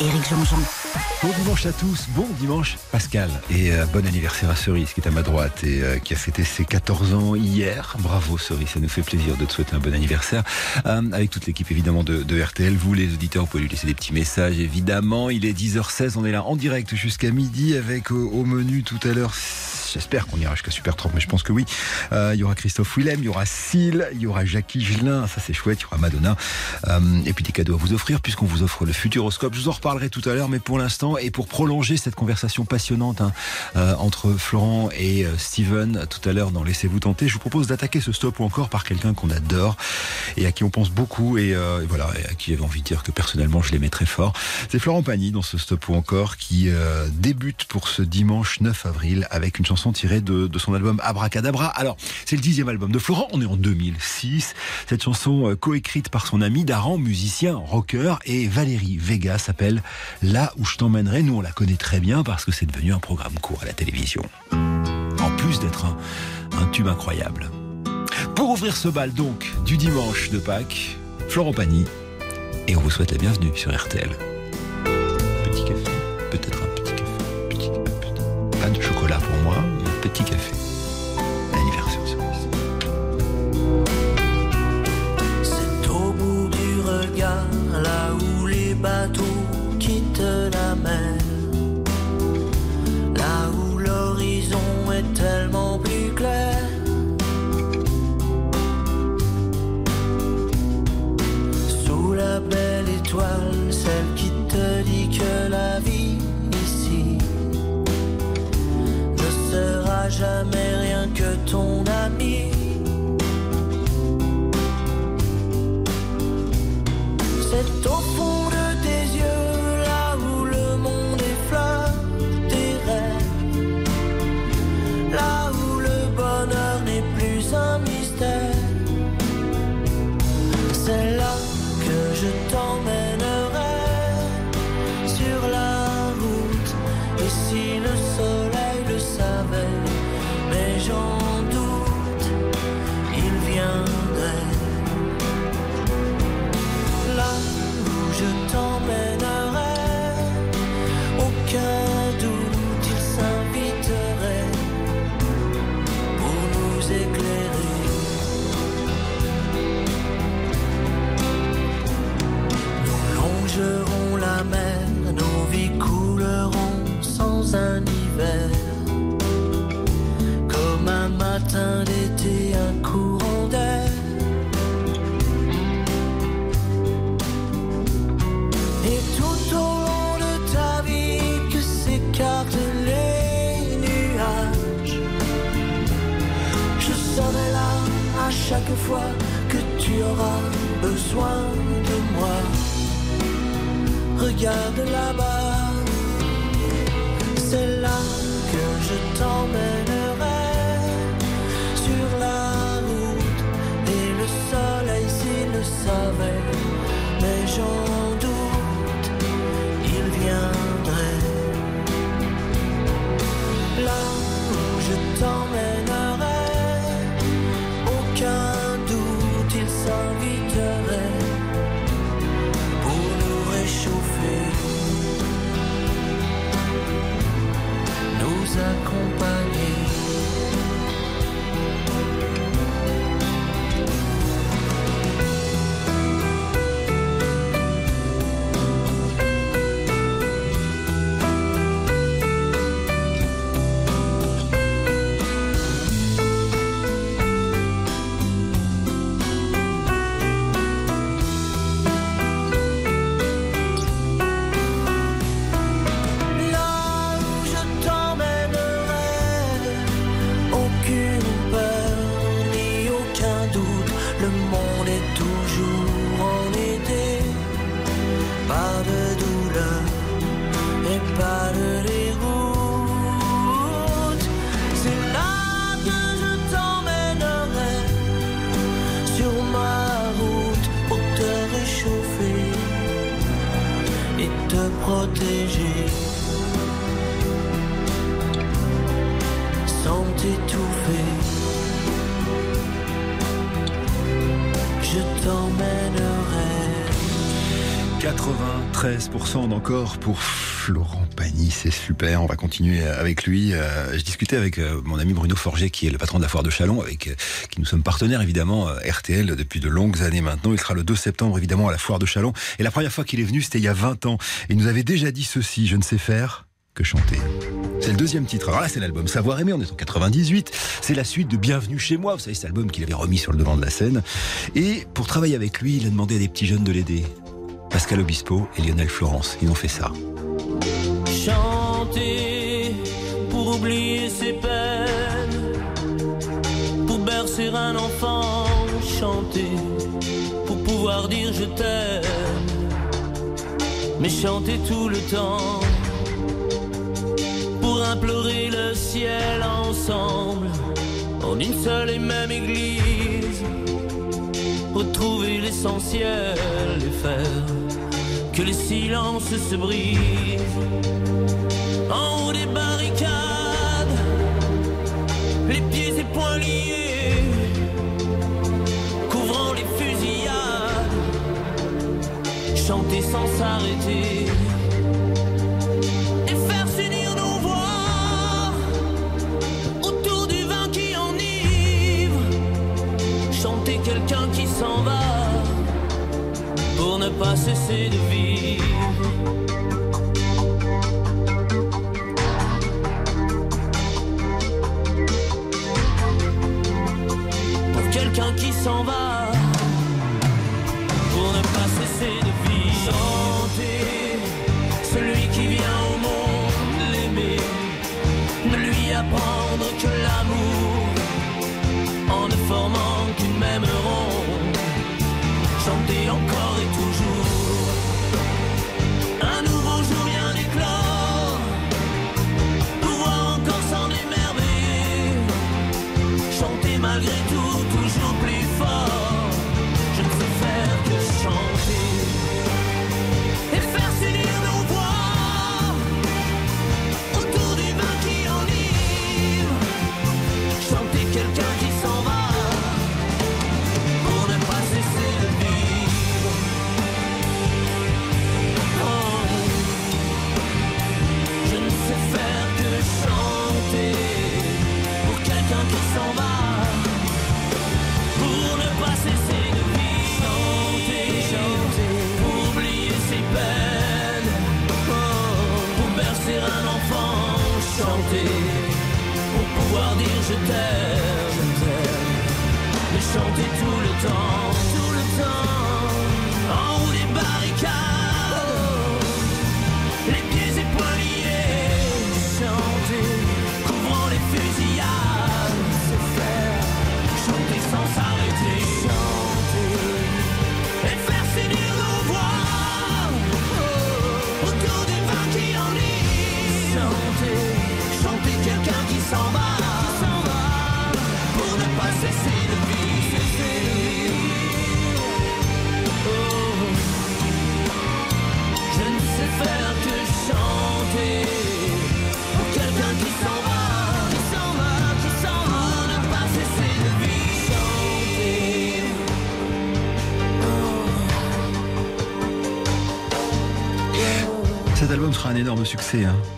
Éric Jean-Jean. Bon dimanche à tous, bon dimanche Pascal et euh, bon anniversaire à Cerise qui est à ma droite et euh, qui a fêté ses 14 ans hier. Bravo Cerise, ça nous fait plaisir de te souhaiter un bon anniversaire. Euh, avec toute l'équipe évidemment de, RTL, vous les auditeurs, vous pouvez lui laisser des petits messages évidemment. Il est 10h16, on est là en direct jusqu'à midi avec au menu tout à l'heure J'espère qu'on ira jusqu'à Super 30, mais je pense que oui. Il y aura Christophe Willem, il y aura Syl, il y aura Jackie Gelin, ça c'est chouette, il y aura Madonna. Et puis des cadeaux à vous offrir, puisqu'on vous offre le Futuroscope. Je vous en reparlerai tout à l'heure, mais pour l'instant, et pour prolonger cette conversation passionnante hein, euh, entre Florent et euh, Steven tout à l'heure dans Laissez-vous tenter, je vous propose d'attaquer ce stop ou encore par quelqu'un qu'on adore et à qui on pense beaucoup et, euh, voilà, et à qui j'avais envie de dire que personnellement je l'aimais très fort. C'est Florent Pagny dans ce stop ou encore qui débute pour ce dimanche 9 avril avec une chanson tirée de, de, son album Abracadabra. Alors, c'est le dixième album de Florent, on est en 2006. Cette chanson coécrite par son ami Daran, musicien, rocker, et Valérie Vega s'appelle Là où je t'emmènerai. Nous, on la connaît très bien parce que c'est devenu un programme court à la télévision. En plus d'être un, tube incroyable. Pour ouvrir ce bal donc du dimanche de Pâques, Florent Pagny, et on vous souhaite la bienvenue sur RTL. Petit café, peut-être un petit café, pas de chocolat pour moi, mais petit café. Anniversaire service. C'est au bout du regard, là où les bateaux quittent la mer, là où l'horizon est tellement plus clair. Sous la belle étoile, celle qui te dit que la vie ici ne sera jamais rien que ton étouffée. Je t'emmènerai. 93% d'encore pour Florent Pagny, c'est super. On va continuer avec lui. Euh, je discutais avec euh, mon ami Bruno Forger, qui est le patron de la foire de Chalon, avec euh, qui nous sommes partenaires évidemment RTL depuis de longues années maintenant. Il sera le 2 septembre évidemment à la foire de Chalon. Et la première fois qu'il est venu, c'était il y a 20 ans. Il nous avait déjà dit ceci je ne sais faire chanter. C'est le deuxième titre. Alors là, c'est l'album Savoir aimer, on est en 98. C'est la suite de Bienvenue chez moi, vous savez, cet album qu'il avait remis sur le devant de la scène. Et pour travailler avec lui, il a demandé à des petits jeunes de l'aider. Pascal Obispo et Lionel Florence, ils ont fait ça. Chanter pour oublier ses peines, pour bercer un enfant, chanter pour pouvoir dire je t'aime, mais chanter tout le temps pour implorer le ciel ensemble en une seule et même église. Retrouver l'essentiel et faire que les silences se brisent. En haut des barricades, les pieds et poings liés, couvrant les fusillades, chanter sans s'arrêter. Pour ne pas cesser de vivre. Pour quelqu'un qui s'en va, sera un énorme succès. Hein.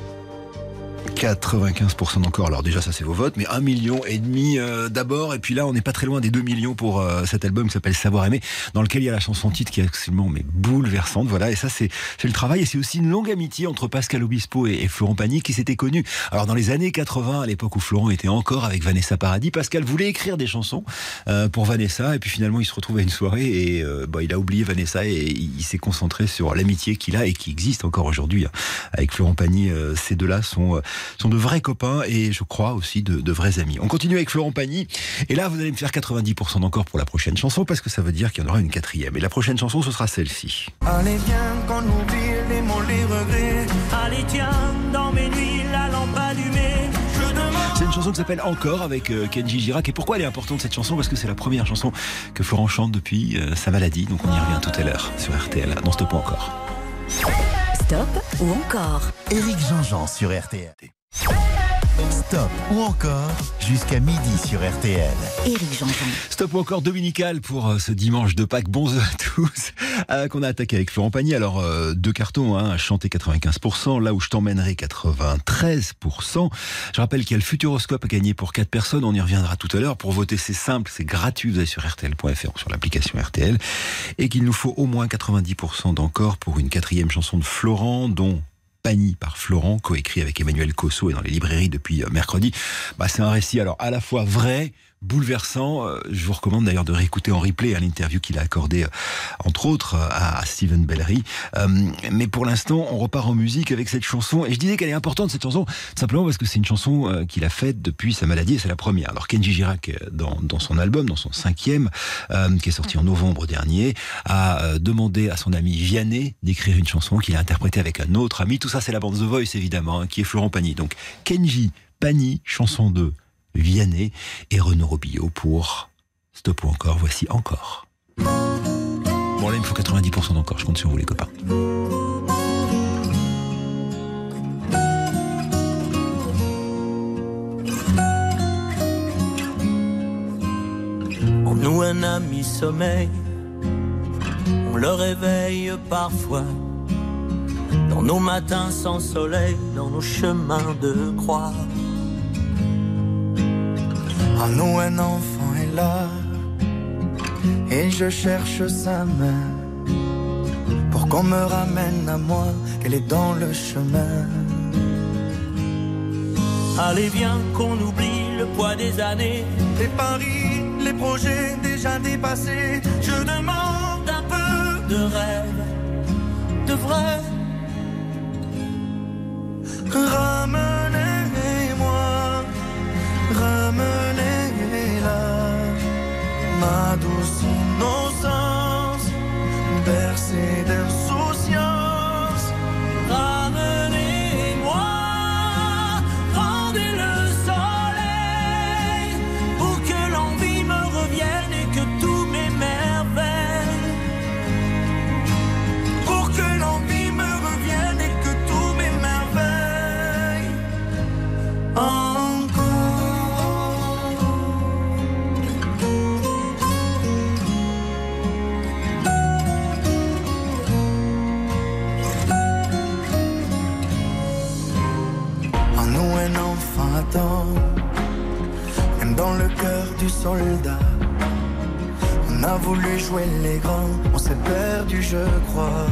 95% encore. Alors déjà, ça c'est vos votes, mais un million et demi euh, d'abord. Et puis là, on n'est pas très loin des 2 millions pour euh, cet album qui s'appelle Savoir aimer, dans lequel il y a la chanson titre qui est absolument mais bouleversante. Voilà. Et ça, c'est c'est le travail. Et c'est aussi une longue amitié entre Pascal Obispo et, Florent Pagny qui s'était connus. Alors dans les années 80, à l'époque où Florent était encore avec Vanessa Paradis, Pascal voulait écrire des chansons euh, pour Vanessa. Et puis finalement, il se retrouve à une soirée et euh, bah, il a oublié Vanessa et il, il s'est concentré sur l'amitié qu'il a et qui existe encore aujourd'hui hein. avec Florent Pagny. euh, ces deux-là sont euh, sont de vrais copains et je crois aussi de, de vrais amis. On continue avec Florent Pagny et là vous allez me faire 90% d'encore pour la prochaine chanson parce que ça veut dire qu'il y en aura une quatrième. Et la prochaine chanson ce sera celle-ci. Allez viens qu'on oublie les mots, les regrets. Allez tiens, dans mes nuits, la lampe allumée. C'est une chanson qui s'appelle Encore avec euh, Kenji Girac. Et pourquoi elle est importante cette chanson? Parce que c'est la première chanson que Florent chante depuis euh, sa maladie. Donc on y revient tout à l'heure sur RTL dans Stop ou encore? Stop ou encore? Éric Jean-Jean sur RTL. Stop ou encore jusqu'à midi sur RTL. Éric Jean-Jean. Stop ou encore dominical pour euh, ce dimanche de Pâques. Bonjour à tous. Euh, qu'on a attaqué avec Florent Pagny. Alors, euh, deux cartons, hein, chanter 95%, là où je t'emmènerai 93%. Je rappelle qu'il y a le Futuroscope à gagner pour quatre personnes. On y reviendra tout à l'heure. Pour voter, c'est simple, c'est gratuit. Vous allez sur RTL.fr ou sur l'application RTL. Et qu'il nous faut au moins 90% d'encore pour une quatrième chanson de Florent, dont Pagny par Florent, coécrit avec Emmanuel Cosso et dans les librairies depuis euh, mercredi. Bah, c'est un récit alors à la fois vrai, bouleversant. Euh, Je vous recommande d'ailleurs de réécouter en replay à l'interview qu'il a accordé, entre autres, euh, à Stephen Bellery. Euh, mais pour l'instant, on repart en musique avec cette chanson. Et je disais qu'elle est importante, cette chanson, simplement parce que c'est une chanson euh, qu'il a faite depuis sa maladie et c'est la première. Alors Kenji Girac, euh, dans, dans son album, dans son cinquième, euh, qui est sorti en novembre dernier, a euh, demandé à son ami Vianney d'écrire une chanson qu'il a interprétée avec un autre ami. Tout ça, c'est la bande The Voice, évidemment, hein, qui est Florent Pagny. Donc Kenji, Pagny, chanson 2, Vianney et Renaud Robillot pour Stop ou encore, voici encore. Bon là il me faut 90% d'encore, je compte sur vous les copains. En nous un ami sommeil, on le réveille parfois. Dans nos matins sans soleil, dans nos chemins de croix. Nous un enfant est là, et je cherche sa main pour qu'on me ramène à moi, qu'elle est dans le chemin. Allez viens qu'on oublie le poids des années. Les paris, les projets déjà dépassés, Je demande un peu de rêve, de vrai. Ramenez-moi, ramenez-la, ma douce innocence, bercée d'insouciance. Je crois.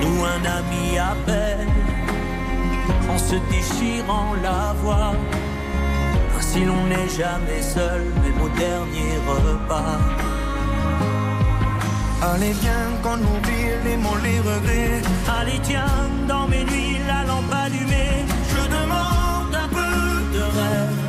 nous un ami appelle en se déchirant la voix. Ainsi l'on n'est jamais seul, même au dernier repas. Allez, viens qu'on oublie les mots, les regrets. Allez tiens, dans mes nuits, la lampe allumée, je demande un peu de rêve,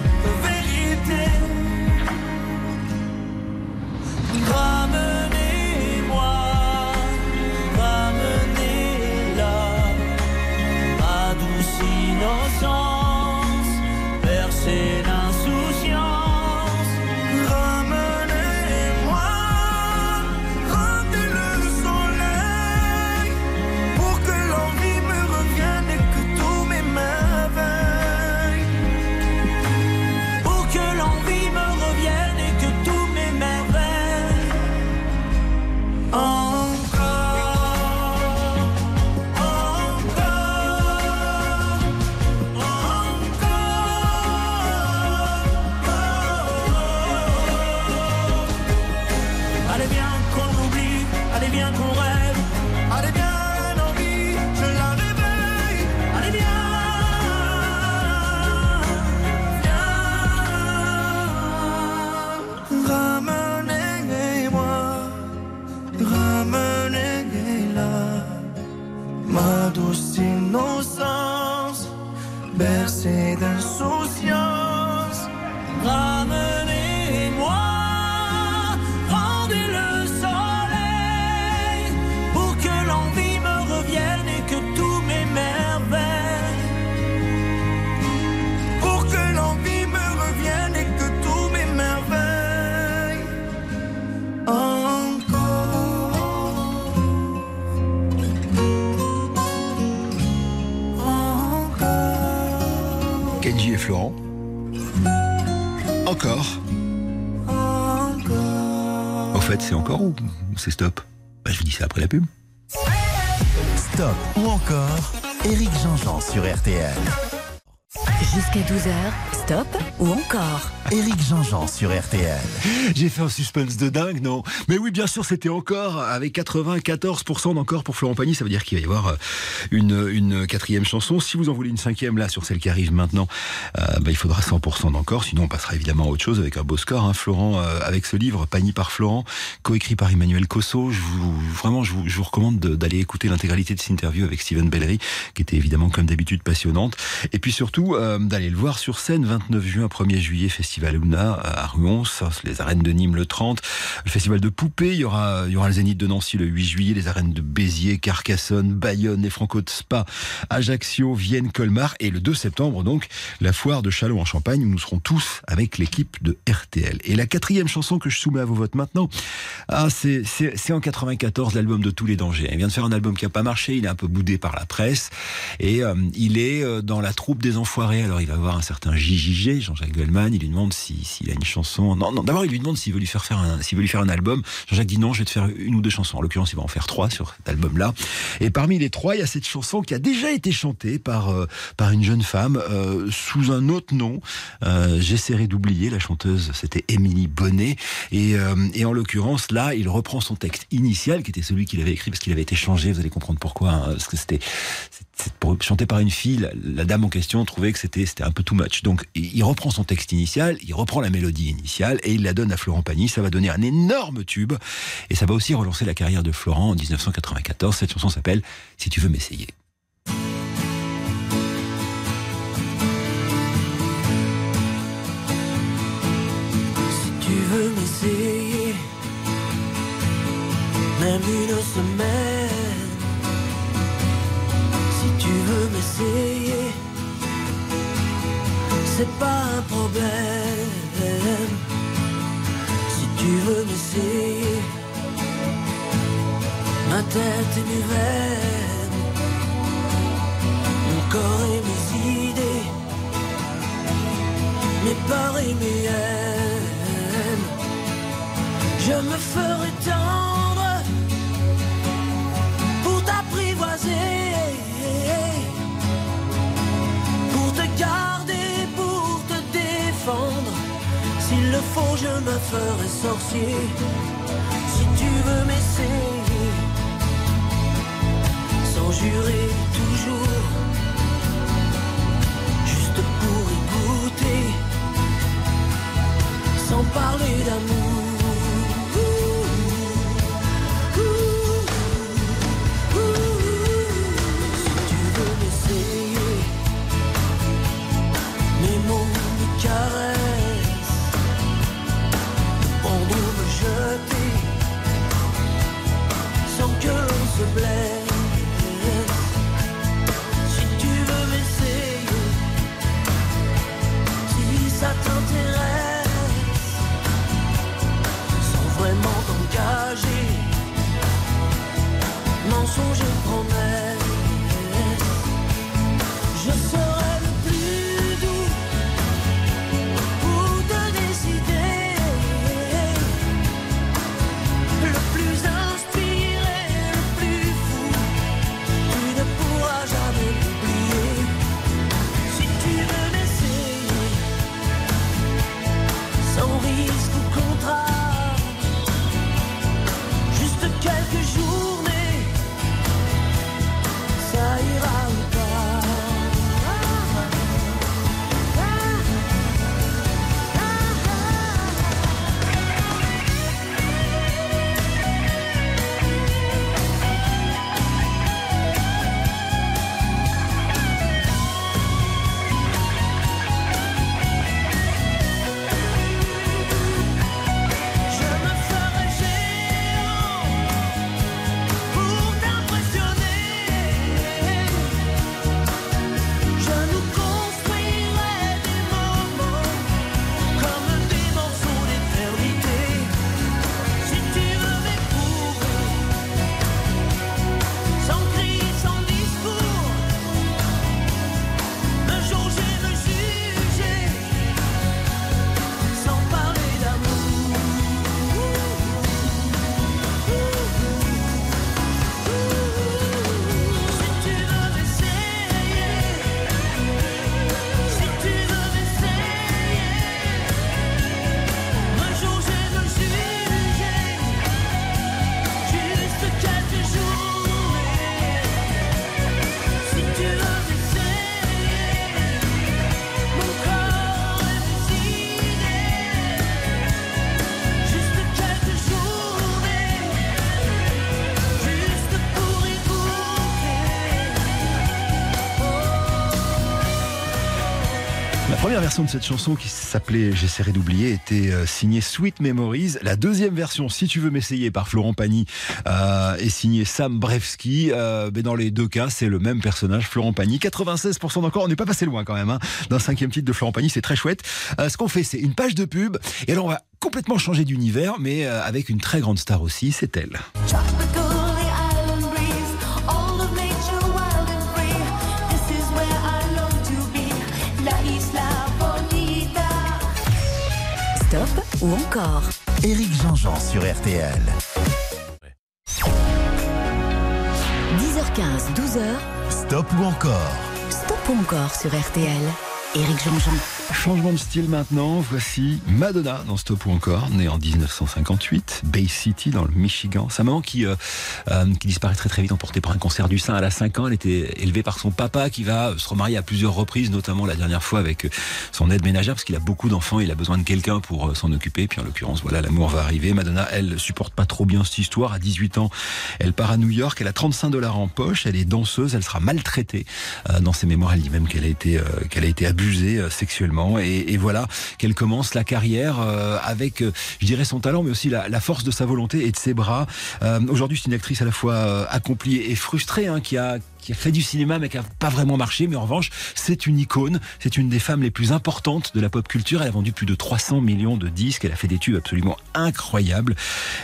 Kenji et Florent. Encore. En fait, c'est encore ou c'est stop? Bah, Je vous dis ça après la pub. Stop ou encore Éric Jean-Jean sur RTL. Jusqu'à 12h, stop ou encore Éric Jean-Jean sur RTL. J'ai fait un suspense de dingue, non? Mais oui, bien sûr, c'était encore avec 94% d'encore pour Florent Pagny. Ça veut dire qu'il va y avoir euh, une, une quatrième chanson. Si vous en voulez une cinquième, là, sur celle qui arrive maintenant, euh, bah, il faudra 100% d'encore. Sinon, on passera évidemment à autre chose avec un beau score. Hein. Florent, euh, avec ce livre, Pagny par Florent, coécrit par Emmanuel Cosso. Je vous, vraiment, je vous, je vous recommande d'aller écouter l'intégralité de cette interview avec Steven Bellery, qui était évidemment, comme d'habitude, passionnante. Et puis surtout, euh, d'aller le voir sur scène, 29 juin, 1er juillet, Festival Luna à Ruons, les arènes de Nîmes le 30, le Festival de Poupée, il y aura, il y aura le Zénith de Nancy le 8 juillet, les arènes de Béziers, Carcassonne, Bayonne, les Franco de Spa, Ajaccio, Vienne, Colmar, et le 2 septembre, donc, la foire de Châlons en Champagne, où nous serons tous avec l'équipe de RTL. Et la quatrième chanson que je soumets à vos votes maintenant, ah, c'est, en 94, l'album de tous les dangers. Il vient de faire un album qui n'a pas marché, il est un peu boudé par la presse, et euh, il est euh, dans la troupe des enfoirés. Il va voir un certain JJG, Jean-Jacques Goldman, il lui demande s'il a une chanson. Non, non, d'abord il lui demande s'il veut lui faire faire un, s'il veut lui faire un album. Jean-Jacques dit non, je vais te faire une ou deux chansons. En l'occurrence, il va en faire trois sur cet album-là. Et parmi les trois, il y a cette chanson qui a déjà été chantée par euh, par une jeune femme euh, sous un autre nom. Euh, J'essaierai d'oublier. La chanteuse, c'était Émilie Bonnet. Et, et en l'occurrence, là, il reprend son texte initial, qui était celui qu'il avait écrit parce qu'il avait été changé. Vous allez comprendre pourquoi. Hein, parce que c'était chanter par une fille. La, dame en question trouvait que c'était un peu too much. Donc il reprend son texte initial, il reprend la mélodie initiale et il la donne à Florent Pagny. Ça va donner un énorme tube et ça va aussi relancer la carrière de Florent en 1994. Cette chanson s'appelle Si tu veux m'essayer. Si tu veux m'essayer, même une semaine. Tu veux m'essayer, c'est pas un problème. Si tu veux m'essayer, ma tête et mes mon corps et mes idées, mes peurs et mes haines. Je me ferai tendre me ferai sorcier. Si tu veux m'essayer, sans jurer toujours, juste pour écouter, sans parler d'amour. Sans version de cette chanson qui s'appelait J'essaierai d'oublier était euh, signée Sweet Memories. La deuxième version, Si tu veux m'essayer, par Florent Pagny, euh, est signée Sam Brevski. Euh, mais dans les deux cas, c'est le même personnage, Florent Pagny. 96% d'encore, on n'est pas passé loin quand même, hein, d'un cinquième titre de Florent Pagny, c'est très chouette. Ce qu'on fait, c'est une page de pub. Et alors, on va complètement changer d'univers, mais avec une très grande star aussi, c'est elle. Ou encore Éric Jean-Jean sur RTL. 10h15, 12h, Stop ou encore Stop ou encore sur RTL. Changement de style maintenant, voici Madonna dans Stop ou encore, née en 1958, Bay City dans le Michigan. Sa maman qui, euh, euh, qui disparaît très très vite, emportée par un cancer du sein à la 5 ans. Elle était élevée par son papa qui va se remarier à plusieurs reprises, notamment la dernière fois avec son aide ménagère, parce qu'il a beaucoup d'enfants, il a besoin de quelqu'un pour euh, s'en occuper. Puis en l'occurrence, voilà, l'amour va arriver. Madonna, elle supporte pas trop bien cette histoire. À 18 ans, elle part à New York, elle a 35 dollars en poche, elle est danseuse, elle sera maltraitée. Euh, dans ses mémoires, elle dit même qu'elle a été, euh, qu'elle a été abusée euh, sexuellement. Et, voilà qu'elle commence la carrière euh, avec, euh, je dirais, son talent, mais aussi la, force de sa volonté et de ses bras. Aujourd'hui, c'est une actrice à la fois accomplie et frustrée, hein, qui a qui a fait du cinéma mais qui a pas vraiment marché, mais en revanche, c'est une icône, c'est une des femmes les plus importantes de la pop culture. Elle a vendu plus de 300 millions de disques, elle a fait des tubes absolument incroyables.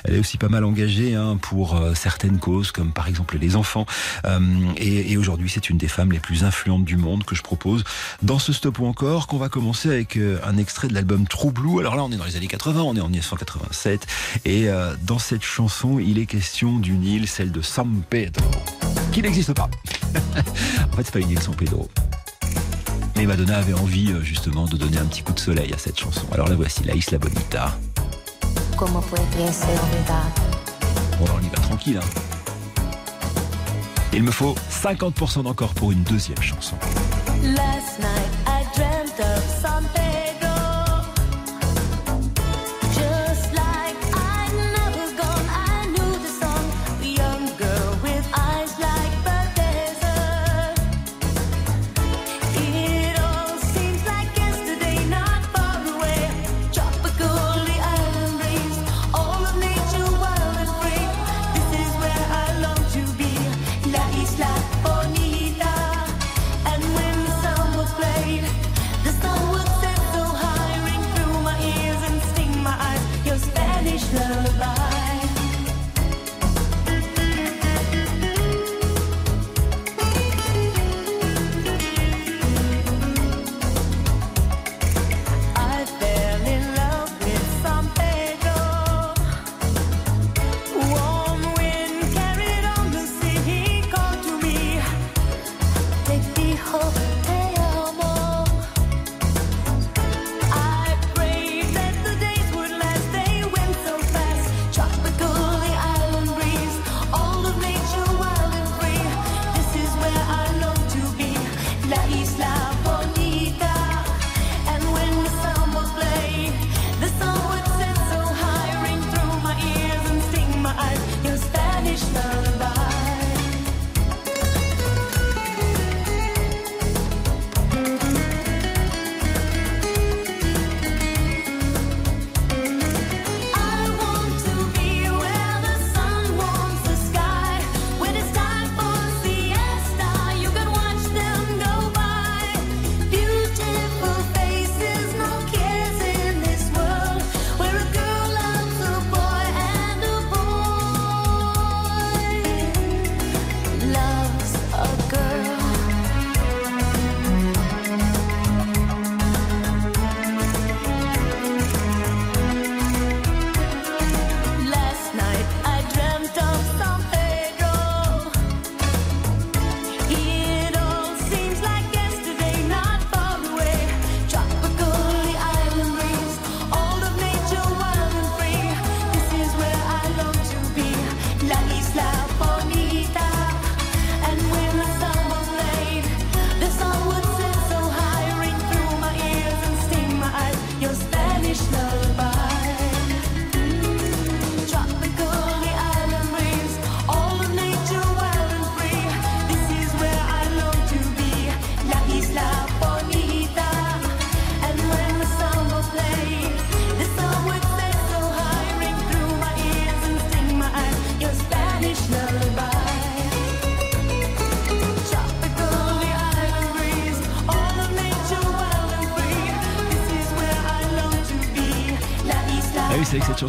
Elle est aussi pas mal engagée hein, pour euh, certaines causes, comme par exemple les enfants. Euh, et aujourd'hui, c'est une des femmes les plus influentes du monde que je propose dans ce stop ou encore, qu'on va commencer avec euh, un extrait de l'album True Blue. Alors là, on est dans les années 80, on est en 1987, et dans cette chanson, il est question d'une île, celle de San Pedro, qui n'existe pas. en fait, c'est pas une île San Pedro. Mais Madonna avait envie euh, justement de donner un petit coup de soleil à cette chanson. Alors la voici, la Isla Bonita. Verdad? Bon, alors on y va tranquille. Hein. Il me faut 50% d'encore pour une deuxième chanson. Last night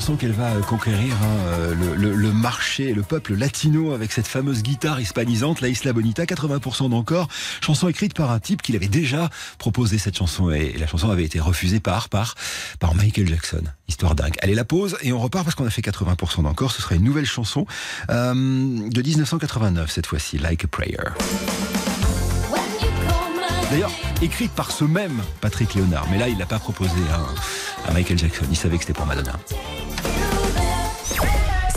chanson qu'elle va euh, conquérir hein, euh, le, marché, le peuple latino avec cette fameuse guitare hispanisante, la Isla Bonita, 80% d'encore. Chanson écrite par un type qui avait déjà proposé cette chanson et la chanson avait été refusée par, par, par Michael Jackson. Histoire dingue. Allez, la pause et on repart parce qu'on a fait 80% d'encore. Ce sera une nouvelle chanson euh, de 1989 cette fois-ci, Like a Prayer. D'ailleurs, écrite par ce même Patrick Léonard, mais là il l'a pas proposé hein, à Michael Jackson. Il savait que c'était pour Madonna.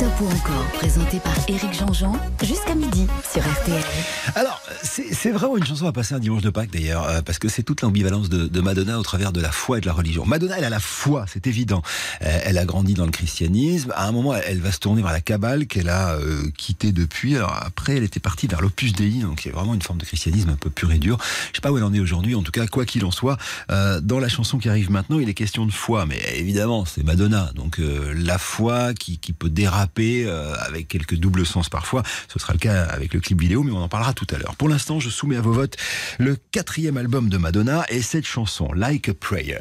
Stop ou encore, présenté par Éric Jean-Jean, jusqu'à midi sur RTL. Alors, c'est vraiment une chanson à passer un dimanche de Pâques d'ailleurs, euh, parce que c'est toute l'ambivalence de, Madonna au travers de la foi et de la religion. Madonna, elle a la foi, c'est évident. Euh, elle a grandi dans le christianisme. À un moment, elle, va se tourner vers la Kabbale qu'elle a euh, quittée depuis. Alors après, elle était partie vers l'Opus Dei, donc c'est vraiment une forme de christianisme un peu pur et dur. Je sais pas où elle en est aujourd'hui. En tout cas, quoi qu'il en soit, dans la chanson qui arrive maintenant, il est question de foi. Mais évidemment, c'est Madonna, donc la foi qui peut déraper euh, avec quelques doubles sens parfois. Ce sera le cas avec le clip vidéo, mais on en parlera tout à l'heure. Pour l'instant, je soumets à vos votes le quatrième album de Madonna et cette chanson, Like a Prayer.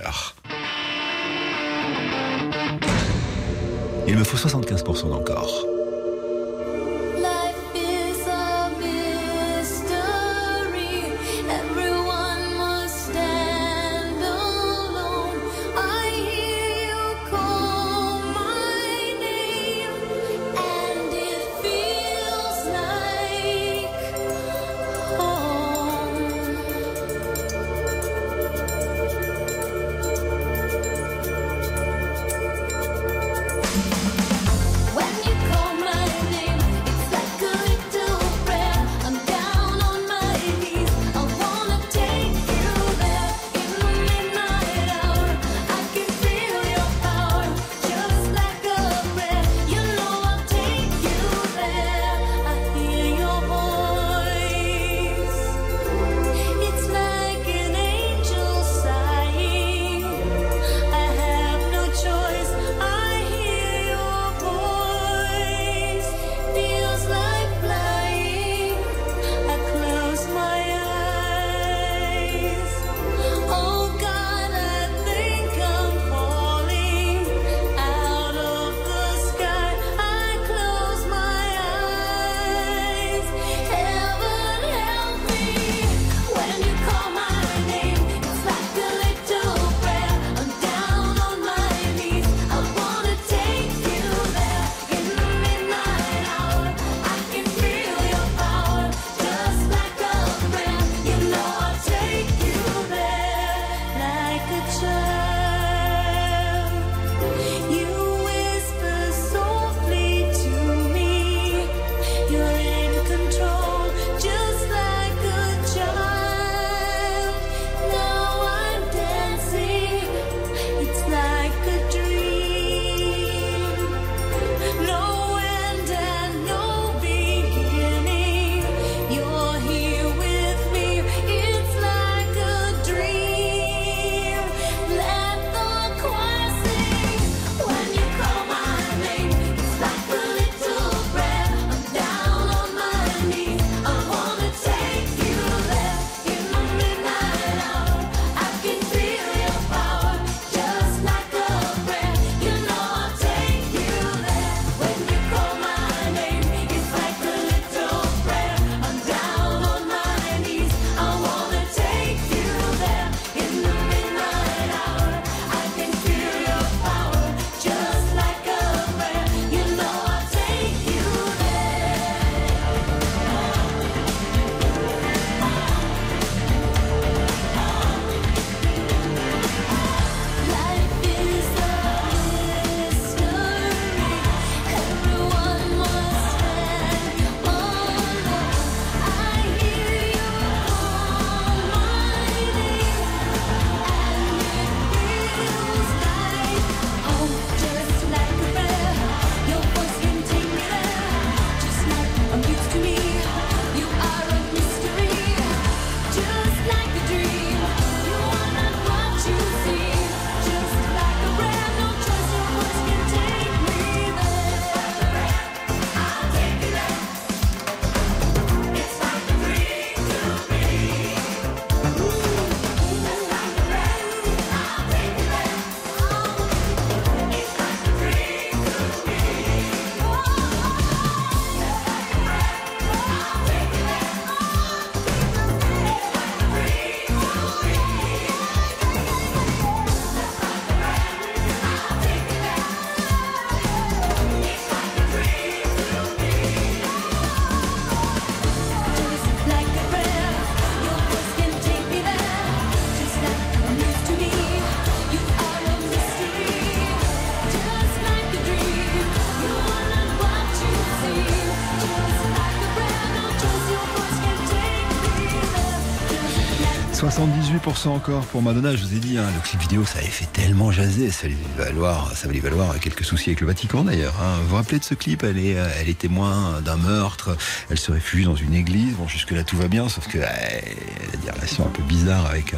Il me faut 75% d'encore. 78% encore pour Madonna, je vous ai dit, hein, le clip vidéo ça avait fait tellement jaser, ça allait valoir, ça allait valoir quelques soucis avec le Vatican d'ailleurs. Hein. Vous vous rappelez de ce clip? Elle est, euh, elle est témoin d'un meurtre, elle se réfugie dans une église. Bon, jusque là tout va bien, sauf que euh, elle a des relations un peu bizarres avec euh,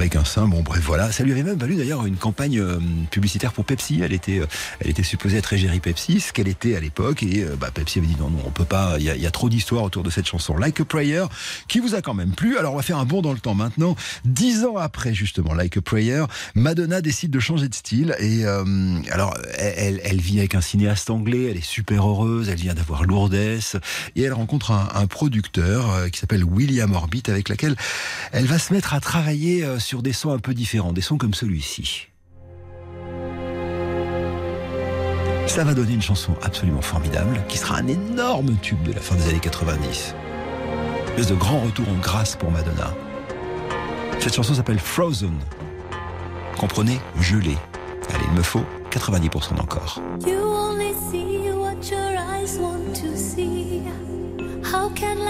avec un saint. Bon, bref, voilà. Ça lui avait même valu d'ailleurs une campagne euh, publicitaire pour Pepsi. Elle était, euh, elle était supposée être égérie Pepsi, ce qu'elle était à l'époque, et euh, bah, Pepsi avait dit non, non, on peut pas. Il y y a trop d'histoires autour de cette chanson, Like a Prayer, qui vous a quand même plu. Alors on va faire un bond dans le temps maintenant. Dix ans après justement, Like a Prayer, Madonna décide de changer de style et euh, alors elle, elle- vit avec un cinéaste anglais, elle est super heureuse, elle vient d'avoir Lourdes et elle rencontre un, un producteur qui s'appelle William Orbit avec laquelle elle va se mettre à travailler euh, sur des sons un peu différents, des sons comme celui-ci. Ça va donner une chanson absolument formidable qui sera un énorme tube de la fin des années 90. Une espèce de grand retour en grâce pour Madonna. Cette chanson s'appelle Frozen. Comprenez, gelé. Allez, il me faut 90% d'encore. You only see what your eyes want to see. How can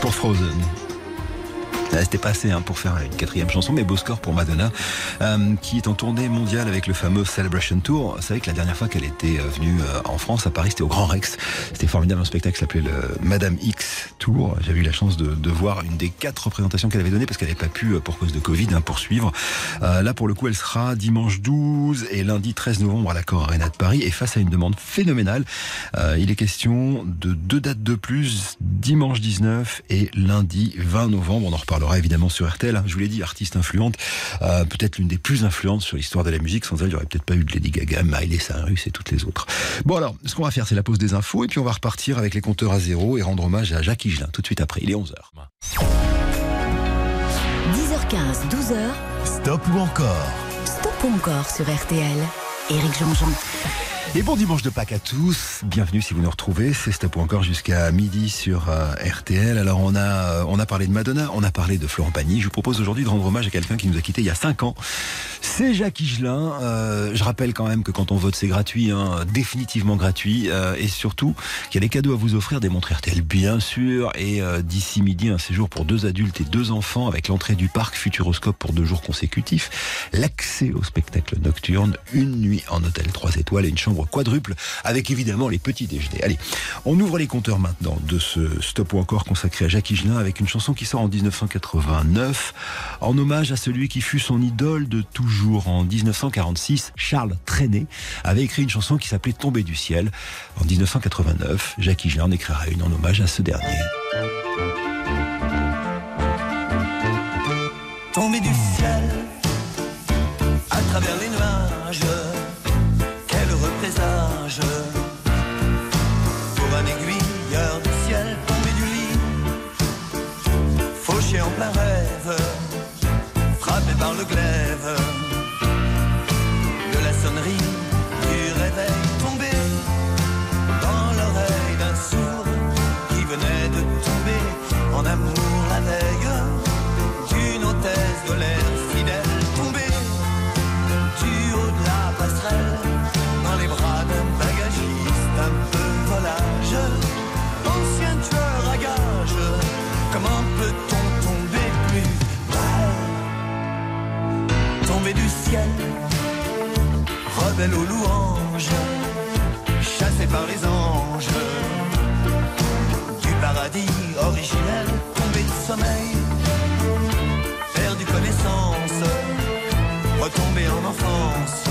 pour Frozen. Ah, c'était passé hein, pour faire une quatrième chanson, mais beau score pour Madonna, euh, qui est en tournée mondiale avec le fameux Celebration Tour. C'est vrai que la dernière fois qu'elle était euh, venue euh, en France, à Paris, c'était au Grand Rex. C'était formidable, un spectacle qui s'appelait Madame X Tour. J'avais eu la chance de, voir une des quatre représentations qu'elle avait données parce qu'elle n'avait pas pu, euh, pour cause de Covid, hein, poursuivre. Euh, là, pour le coup, elle sera dimanche 12 et lundi 13 novembre à l'Accor Arena de Paris et face à une demande phénoménale. Euh, il est question de deux dates de plus, dimanche 19 et lundi 20 novembre. On en reparlera évidemment sur RTL. hein. Je vous l'ai dit, artiste influente, euh, peut-être l'une des plus influentes sur l'histoire de la musique. Sans elle, il n'y aurait peut-être pas eu de Lady Gaga, Miley Cyrus et toutes les autres. Bon alors, ce qu'on va faire, c'est la pause des infos et puis on va repartir avec les compteurs à zéro et rendre hommage à Jacques Higelin tout de suite après. Il est 11h. 10h15, 12h, Stop ou encore? Stop ou encore sur RTL. Éric Jean-Jean. Et bon dimanche de Pâques à tous. Bienvenue si vous nous retrouvez. C'est Stop encore jusqu'à midi sur euh, RTL. Alors on a euh, on a parlé de Madonna, on a parlé de Florent Pagny. Je vous propose aujourd'hui de rendre hommage à quelqu'un qui nous a quittés il y a 5 ans. C'est Jacques Higelin. Euh, je rappelle quand même que quand on vote c'est gratuit, hein, définitivement gratuit, euh, et surtout qu'il y a des cadeaux à vous offrir, des montres RTL bien sûr, et euh, d'ici midi un séjour pour deux adultes et deux enfants avec l'entrée du parc Futuroscope pour deux jours consécutifs, l'accès au spectacle nocturne, une nuit en hôtel 3 étoiles et une chambre quadruple avec évidemment les petits déjeuners. Allez, on ouvre les compteurs maintenant de ce stop ou encore consacré à Jacques Higelin avec une chanson qui sort en 1989 en hommage à celui qui fut son idole de toujours en 1946, Charles Trenet avait écrit une chanson qui s'appelait Tomber du ciel. En 1989, Jacques Higelin en écrira une en hommage à ce dernier. Du ciel à travers les nuages. Aux louanges chassé par les anges. Du paradis originel tombé de sommeil perdu connaissance, retombé en enfance,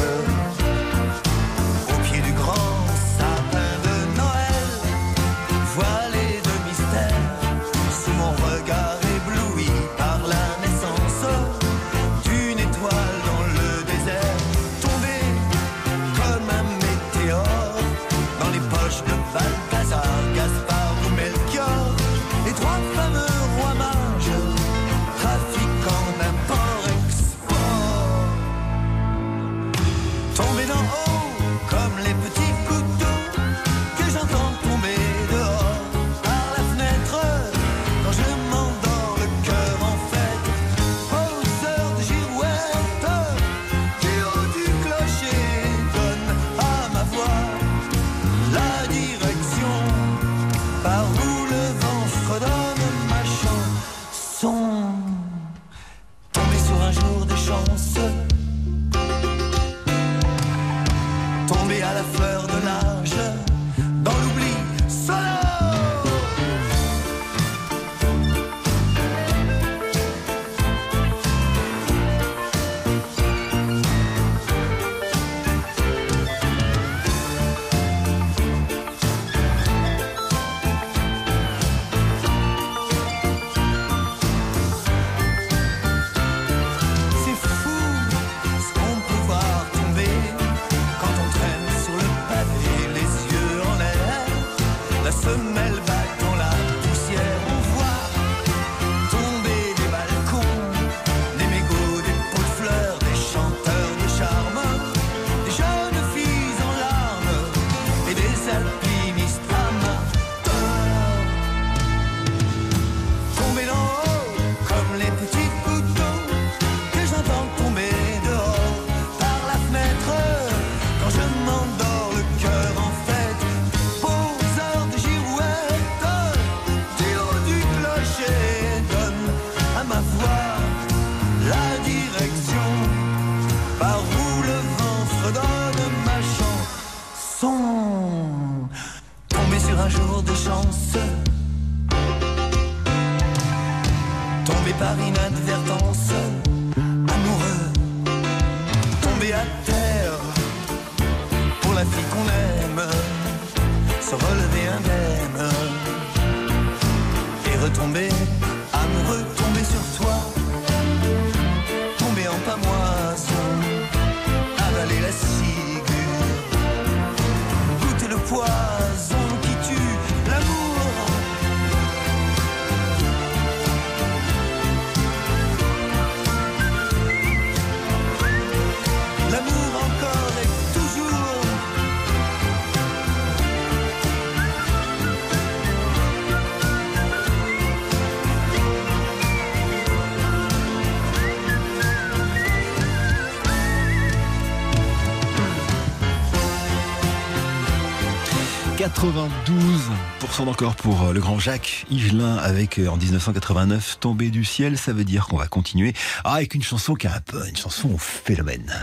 92% d'encore pour euh, le grand Jacques Higelin avec euh, en 1989 Tombé du ciel. Ça veut dire qu'on va continuer ah, avec une chanson qui est un peu une chanson au phénomène.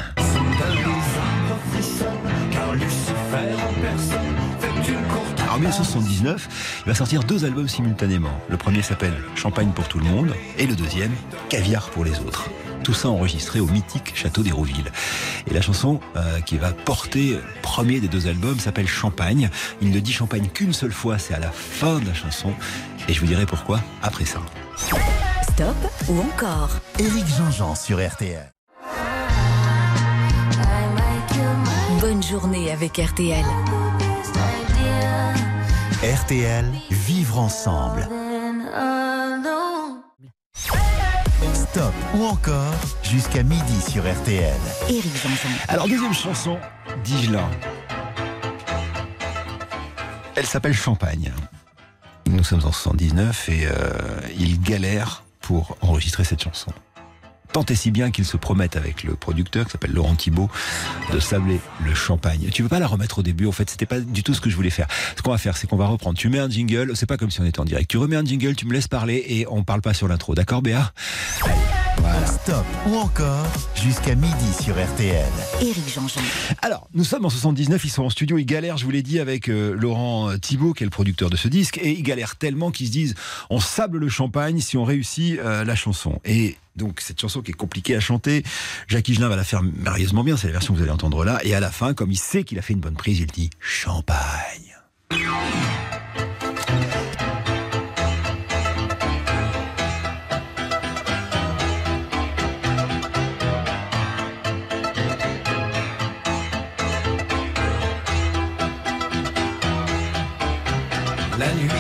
En 1979, il va sortir deux albums simultanément. Le premier s'appelle Champagne pour tout le monde et le deuxième Caviar pour les autres. Tout ça enregistré au mythique château d'Hérouville. Et la chanson euh, qui va porter le premier des deux albums s'appelle Champagne. Il ne dit Champagne qu'une seule fois, c'est à la fin de la chanson. Et je vous dirai pourquoi après ça. Stop ou encore Éric Jean-Jean sur RTL. Bonne journée avec RTL. RTL, vivre ensemble. Stop ou encore jusqu'à midi sur RTL. Éric. Alors deuxième chanson d'Igelin. Elle s'appelle Champagne. Nous sommes en 79 et euh, il galère pour enregistrer cette chanson. Tant et si bien qu'il se promette avec le producteur qui s'appelle Laurent Thibault de sabler le champagne. Tu veux pas la remettre au début En fait, c'était pas du tout ce que je voulais faire. Ce qu'on va faire, c'est qu'on va reprendre. Tu mets un jingle. C'est pas comme si on était en direct. Tu remets un jingle, tu me laisses parler et on parle pas sur l'intro. D'accord, Béa? Voilà. Stop ou encore jusqu'à midi sur RTL. Éric Jean-Jean. Alors, nous sommes en 79, ils sont en studio, ils galèrent, je vous l'ai dit, avec euh, Laurent Thibault, qui est le producteur de ce disque, et ils galèrent tellement qu'ils se disent on sable le champagne si on réussit euh, la chanson. Et donc, cette chanson qui est compliquée à chanter, Jacques Higelin va la faire merveilleusement bien, c'est la version que vous allez entendre là, et à la fin, comme il sait qu'il a fait une bonne prise, il dit champagne. 男女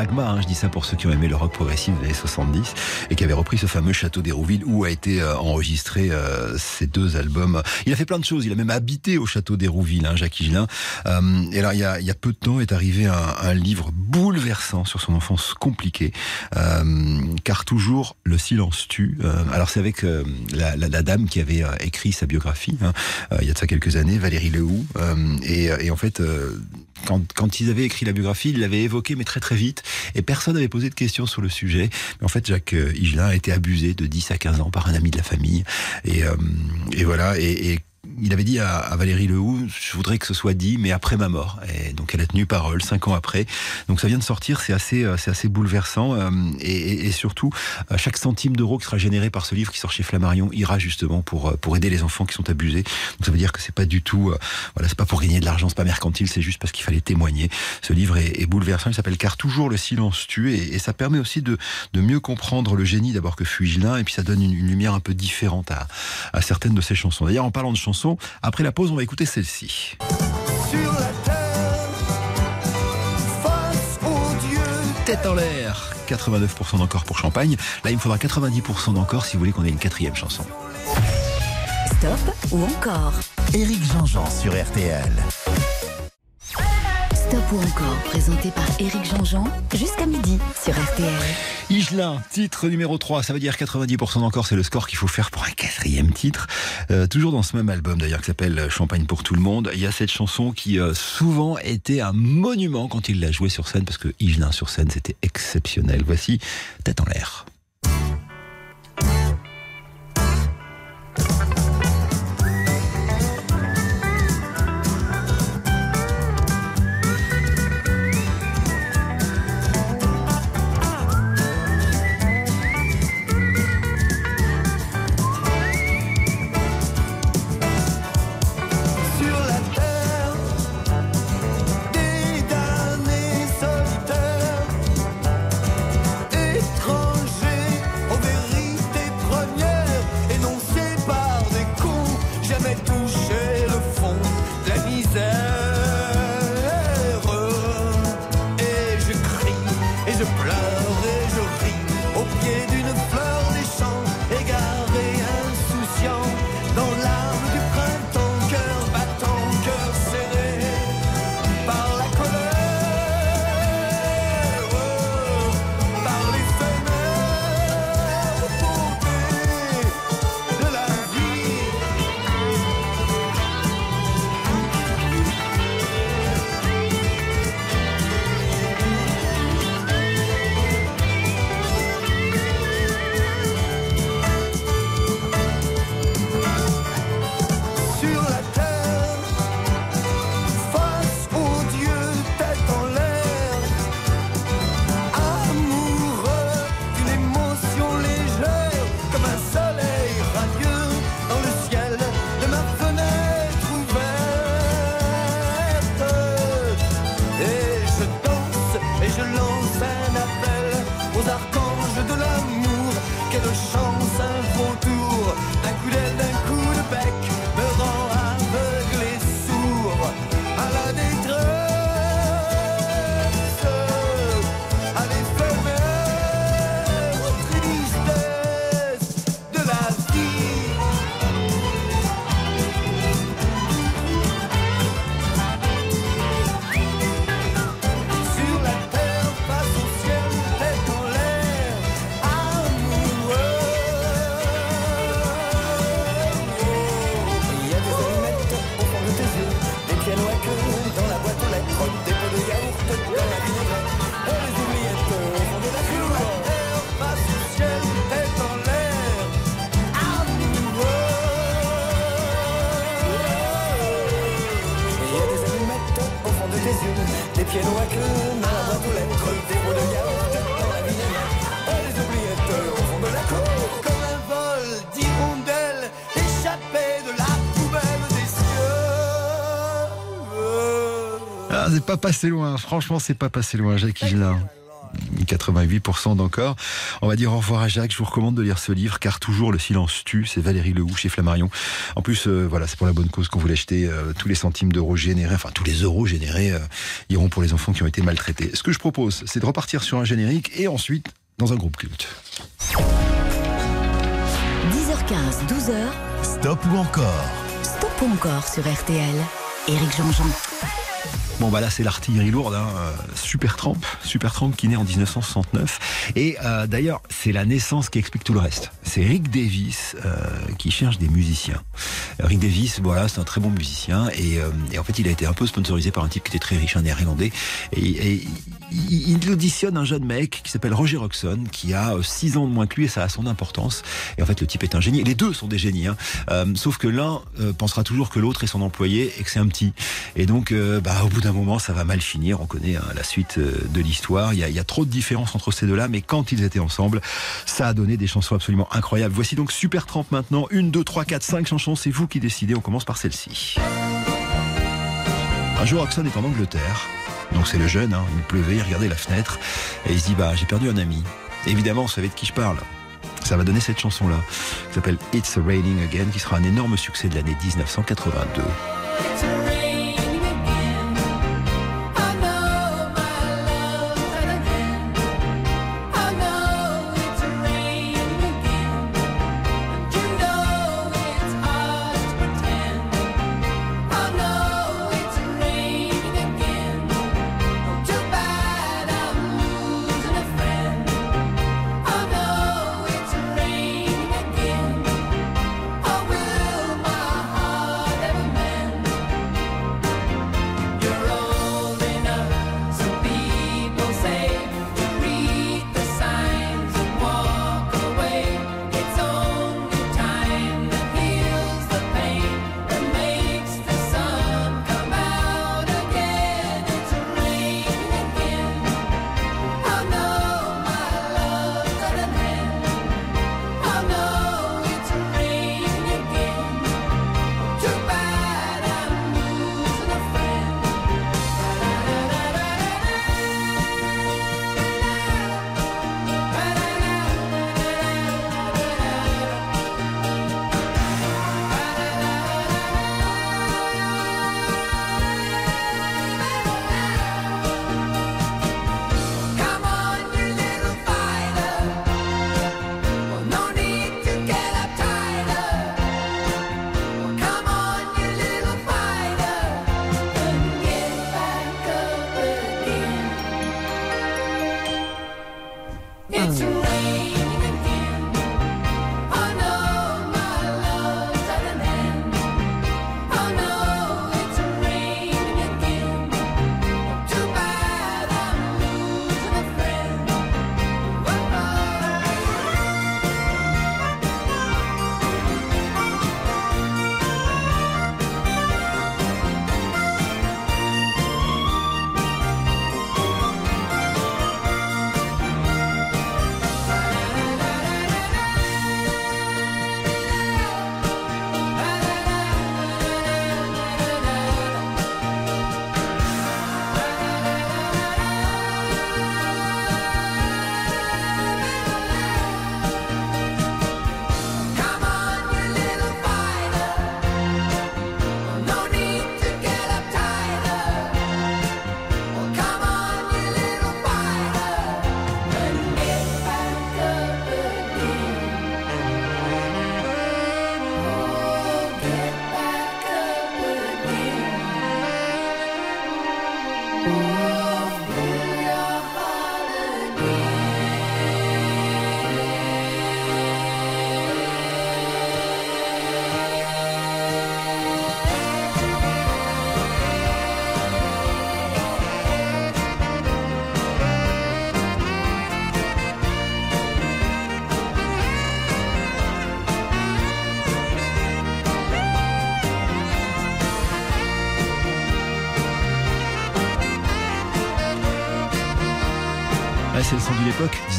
Hein, je dis ça pour ceux qui ont aimé le rock progressif des années 70 et qui avaient repris ce fameux château d'Hérouville où a été euh, enregistré euh, ces deux albums. Il a fait plein de choses, il a même habité au château d'Hérouville, hein, Jacques Higelin. Euh, et alors il y, a, peu de temps est arrivé un, livre bouleversant sur son enfance compliquée, euh, car toujours le silence tue. Alors c'est avec la, dame qui avait écrit sa biographie, hein, il y a de ça quelques années, Valérie Lehoux, et, en fait quand, quand ils avaient écrit la biographie, ils l'avaient évoqué, mais très très vite, et personne n'avait posé de questions sur le sujet. En fait, Jacques euh, Higelin a été abusé de 10 à 15 ans par un ami de la famille, et, euh, voilà, et il avait dit à, Valérie Lehoux, je voudrais que ce soit dit, mais après ma mort. Et donc elle a tenu parole cinq ans après. Donc ça vient de sortir, c'est assez, euh, c'est assez bouleversant. euh, Et, surtout, euh, chaque centime d'euro qui sera généré par ce livre qui sort chez Flammarion ira justement pour pour aider les enfants qui sont abusés. Donc ça veut dire que c'est pas du tout, voilà, c'est pas pour gagner de l'argent, c'est pas mercantile, c'est juste parce qu'il fallait témoigner. Ce livre est, bouleversant. Il s'appelle Car toujours le silence tue, et, ça permet aussi de de mieux comprendre le génie d'abord que fut Higelin, et puis ça donne une, une lumière un peu différente à à certaines de ses chansons. D'ailleurs, en parlant de chansons, après la pause, on va écouter celle-ci. Sur la terre, face au Dieu. Tête en l'air, 89% d'encore pour Champagne. Là, il me faudra 90% d'encore si vous voulez qu'on ait une quatrième chanson. Stop ou encore Éric Jean-Jean sur RTL. Stop ou encore, présenté par Éric Jean-Jean, jusqu'à midi sur RTL. Igelin, titre numéro 3, ça veut dire 90% d'encore, c'est le score qu'il faut faire pour un quatrième titre. Euh, toujours dans ce même album d'ailleurs qui s'appelle Champagne pour tout le monde, il y a cette chanson qui euh, souvent était un monument quand il l'a jouée sur scène parce que Igelin sur scène c'était exceptionnel. Voici Tête en l'air. Pas passé loin. Franchement, c'est pas passé loin, Jacques Higelin. 88% d'encore. On va dire au revoir à Jacques. Je vous recommande de lire ce livre car toujours le silence tue. C'est Valérie Lehoux chez Flammarion. En plus, euh, voilà, c'est pour la bonne cause qu'on voulait acheter. Euh, tous les centimes d'euros générés, enfin tous les euros générés, euh, iront pour les enfants qui ont été maltraités. Ce que je propose, c'est de repartir sur un générique et ensuite dans un groupe culte. 10h15, 12h, Stop ou encore? Stop ou encore sur RTL. Éric Jean-Jean. Bon bah là c'est l'artillerie lourde, hein. euh, Super Tramp, Super Tramp qui naît en 1969. Et euh, d'ailleurs c'est la naissance qui explique tout le reste. C'est Rick Davis euh, qui cherche des musiciens. Rick Davis, voilà, c'est un très bon musicien et, euh, et en fait il a été un peu sponsorisé par un type qui était très riche, un néerlandais. Et, et il, auditionne un jeune mec qui s'appelle Roger Roxon, qui a 6 ans de moins que lui et ça a son importance. Et en fait le type est un génie. Les deux sont des génies, hein. Euh, sauf que l'un euh, pensera toujours que l'autre est son employé et que c'est un petit. Et donc euh, bah, au bout d'un moment ça va mal finir. On connaît hein, la suite euh, de l'histoire. Il y, a, il y a trop de différences entre ces deux-là, mais quand ils étaient ensemble, ça a donné des chansons absolument incroyables. Voici donc Super Tramp maintenant. Une, deux, trois, quatre, cinq chansons. C'est vous qui décidez. On commence par celle-ci. Un jour, Roxon est en Angleterre. Donc c'est le jeune, hein, il pleuvait, il regardait la fenêtre et il se dit bah j'ai perdu un ami. Évidemment, vous savez de qui je parle. Ça va donner cette chanson-là, qui s'appelle It's Raining Again, qui sera un énorme succès de l'année 1982.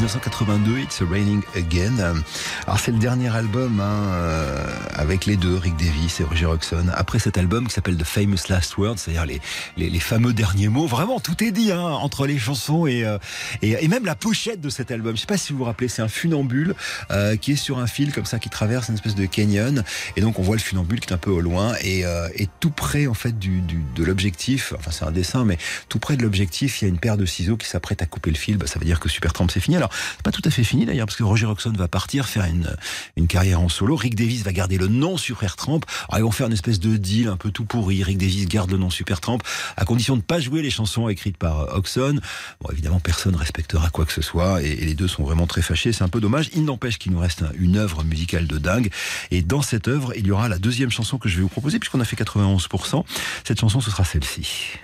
1982, It's Raining Again. Alors c'est le dernier album hein, euh, avec les deux, Rick Davis et Roger Hodgson. Après cet album qui s'appelle The Famous Last Words, c'est-à-dire les, les, les fameux derniers mots, vraiment tout est dit hein, entre les chansons et, euh, et, et même la pochette de cet album. Je sais pas si vous vous rappelez, c'est un funambule euh, qui est sur un fil comme ça qui traverse une espèce de canyon et donc on voit le funambule qui est un peu au loin et, euh, et tout près en fait du, du de l'objectif. Enfin c'est un dessin, mais tout près de l'objectif, il y a une paire de ciseaux qui s'apprête à couper le fil. Bah, ça veut dire que Supertramp c'est fini. Alors pas tout à fait fini d'ailleurs parce que Roger Hodgson va partir faire une une carrière en solo. Rick Davis va garder le nom Supertramp. Alors ils vont faire une espèce de deal un peu tout pourri. Rick Davis garde le nom Supertramp à condition de ne pas jouer les chansons écrites par euh, Hodgson. Bon évidemment personne respectera quoi que ce soit et, et les deux sont vraiment très fâchés. C'est un peu dommage. Il n'empêche qu'il nous reste un- une œuvre musicale de dingue. Et dans cette œuvre, il y aura la deuxième chanson que je vais vous proposer puisqu'on a fait 91%. Cette chanson ce sera celle-ci.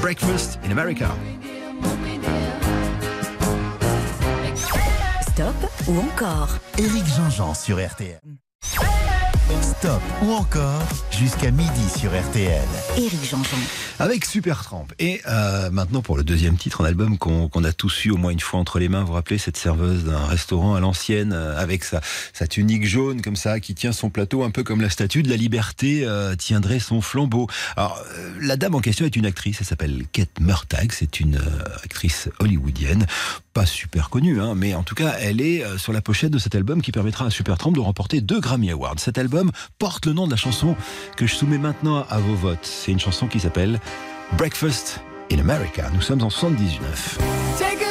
Breakfast in America. Stop ou encore Éric Jean-Jean sur RTL. Stop ou encore jusqu'à midi sur RTL. Éric Jean-Jean. avec Supertramp. Et euh, maintenant pour le deuxième titre, un album qu'on a tous eu au moins une fois entre les mains. Vous vous rappelez cette serveuse d'un restaurant à l'ancienne euh, avec sa, sa tunique jaune comme ça qui tient son plateau un peu comme la statue de la liberté euh, tiendrait son flambeau. Alors la dame en question est une actrice, elle s'appelle Kate Murtagh, c'est une actrice hollywoodienne, pas super connue, hein, mais en tout cas elle est euh, sur la pochette de cet album qui permettra à Supertramp de remporter deux Grammy Awards. Cet album porte le nom de la chanson que je soumets maintenant à vos votes. C'est une chanson qui s'appelle Breakfast in America. Nous sommes en 79. Take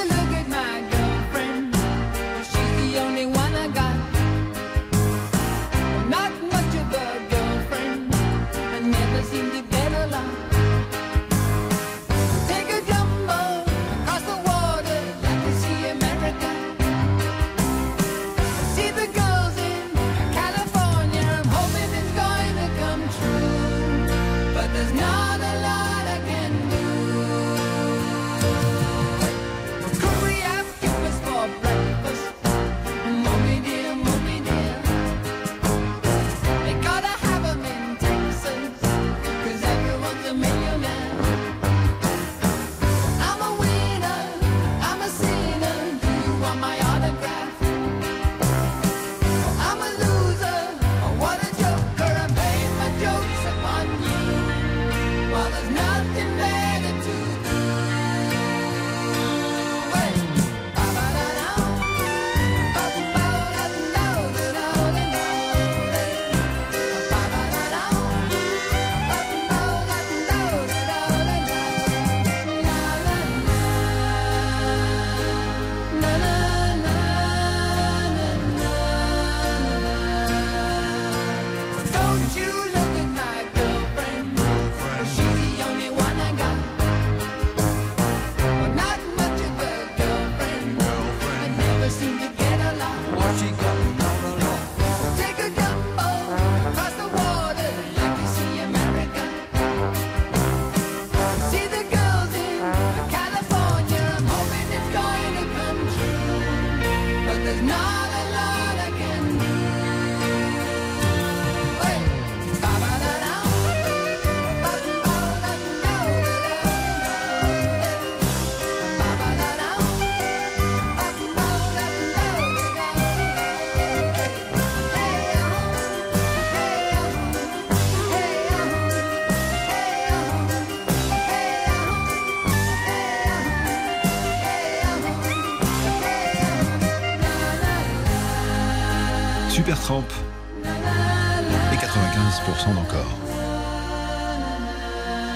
Et 95% d'encore.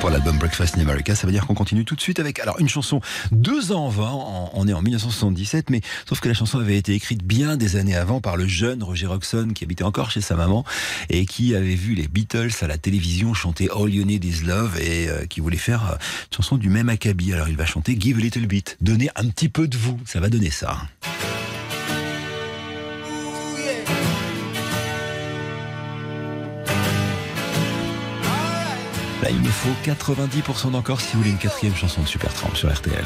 Pour l'album Breakfast in America, ça veut dire qu'on continue tout de suite avec alors une chanson deux ans avant, on est en 1977, mais sauf que la chanson avait été écrite bien des années avant par le jeune Roger Hodgson qui habitait encore chez sa maman et qui avait vu les Beatles à la télévision chanter All You Need Is Love et euh, qui voulait faire euh, une chanson du même acabit. Alors il va chanter Give a Little Bit, donner un petit peu de vous, ça va donner ça. Là, il me faut 90% d'encore si vous voulez une quatrième chanson de Supertramp sur RTL.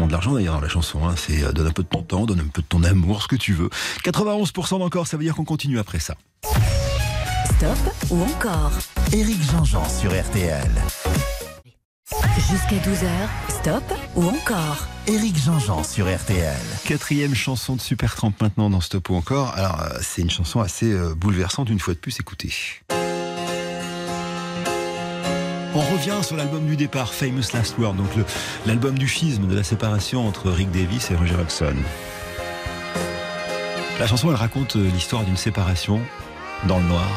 Forcément de l'argent d'ailleurs dans la chanson, hein. c'est euh, donne un peu de ton temps, donne un peu de ton amour, ce que tu veux. 91% d'encore, ça veut dire qu'on continue après ça. Stop ou encore? Éric Jean-Jean sur RTL. Jusqu'à 12h, stop ou encore? Éric Jean-Jean sur RTL. Quatrième chanson de Super Tramp maintenant dans Stop ou encore. Alors euh, c'est une chanson assez euh, bouleversante une fois de plus, écoutez. On revient sur l'album du départ, Famous Last Word, donc l'album du schisme, de la séparation entre Rick Davis et Roger Hodgson. La chanson, elle raconte euh, l'histoire d'une séparation dans le noir.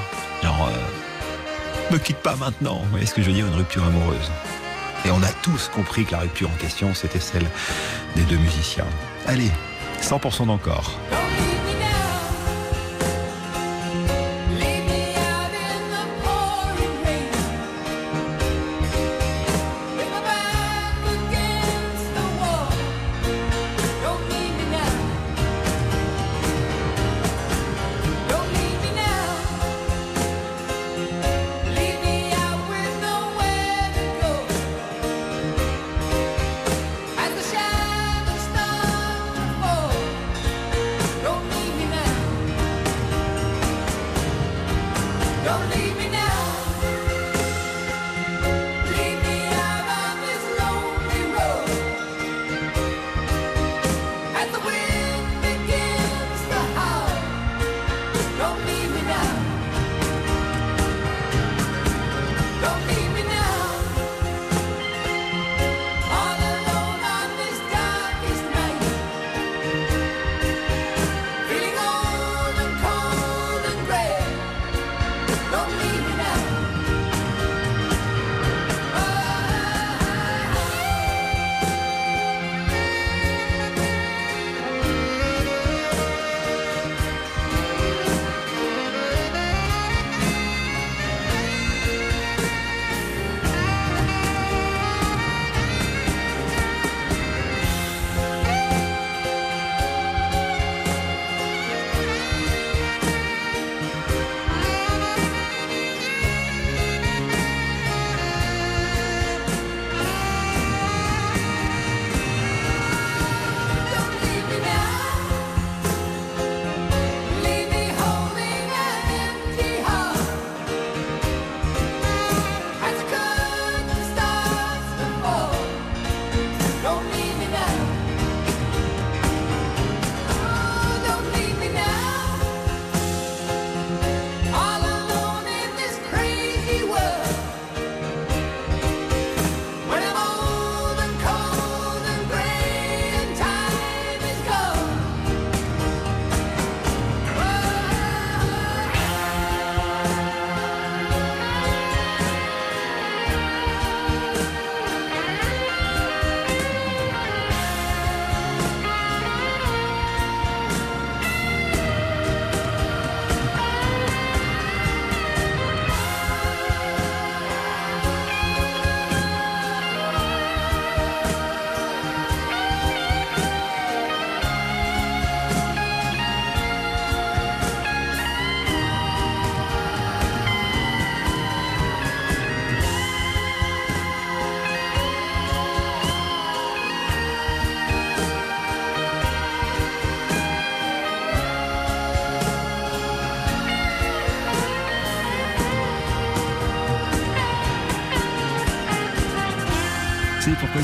Genre, euh, me quitte pas maintenant, vous voyez ce que je veux dire, une rupture amoureuse. Et on a tous compris que la rupture en question, c'était celle des deux musiciens. Allez, 100% d'encore.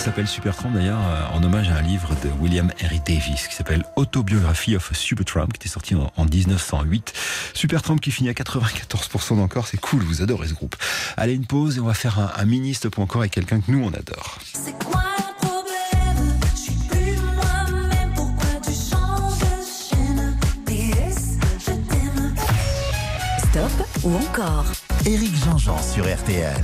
S'appelle Supertramp d'ailleurs euh, En hommage à un livre de William Henry Davis qui s'appelle Autobiography of a Supertramp qui était sorti en, en 1908. Supertramp qui finit à 94% d'encore, c'est cool, vous adorez ce groupe. Allez, une pause et on va faire un, un mini stop encore avec quelqu'un que nous on adore. C'est quoi le problème? Je suis plus moi-même, pourquoi tu changes de chaîne? PS, je t'aime Stop ou encore? Éric Jean-Jean sur RTL.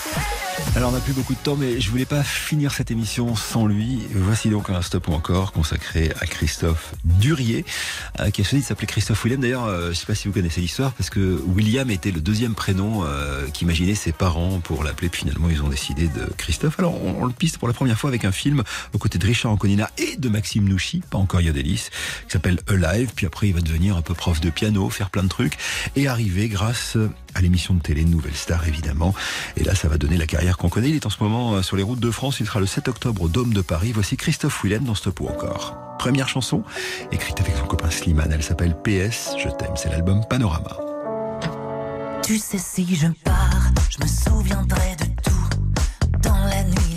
Alors on n'a plus beaucoup de temps, mais je voulais pas finir cette émission sans lui. Voici donc un stop ou encore consacré à Christophe Durier, euh, qui a choisi de s'appeler Christophe William. D'ailleurs, euh, je sais pas si vous connaissez l'histoire, parce que William était le deuxième prénom euh, qu'imaginaient ses parents pour l'appeler. Finalement, ils ont décidé de Christophe. Alors on, on le piste pour la première fois avec un film aux côtés de Richard Anconina et de Maxime Nouchi, pas encore Yodelis, qui s'appelle Alive. Puis après, il va devenir un peu prof de piano, faire plein de trucs, et arriver grâce à l'émission de télé Nouvelle Star, évidemment. Et là, ça va donner la carrière qu'on connaît. Il est en ce moment euh, sur les routes de France. Il sera le 7 octobre au Dôme de Paris. Voici Christophe Willem dans Stop ou encore. Première chanson, écrite avec son copain Slimane. Elle s'appelle PS, je t'aime. C'est l'album Panorama. Tu sais si je pars, je me souviendrai de tout. Dans la nuit,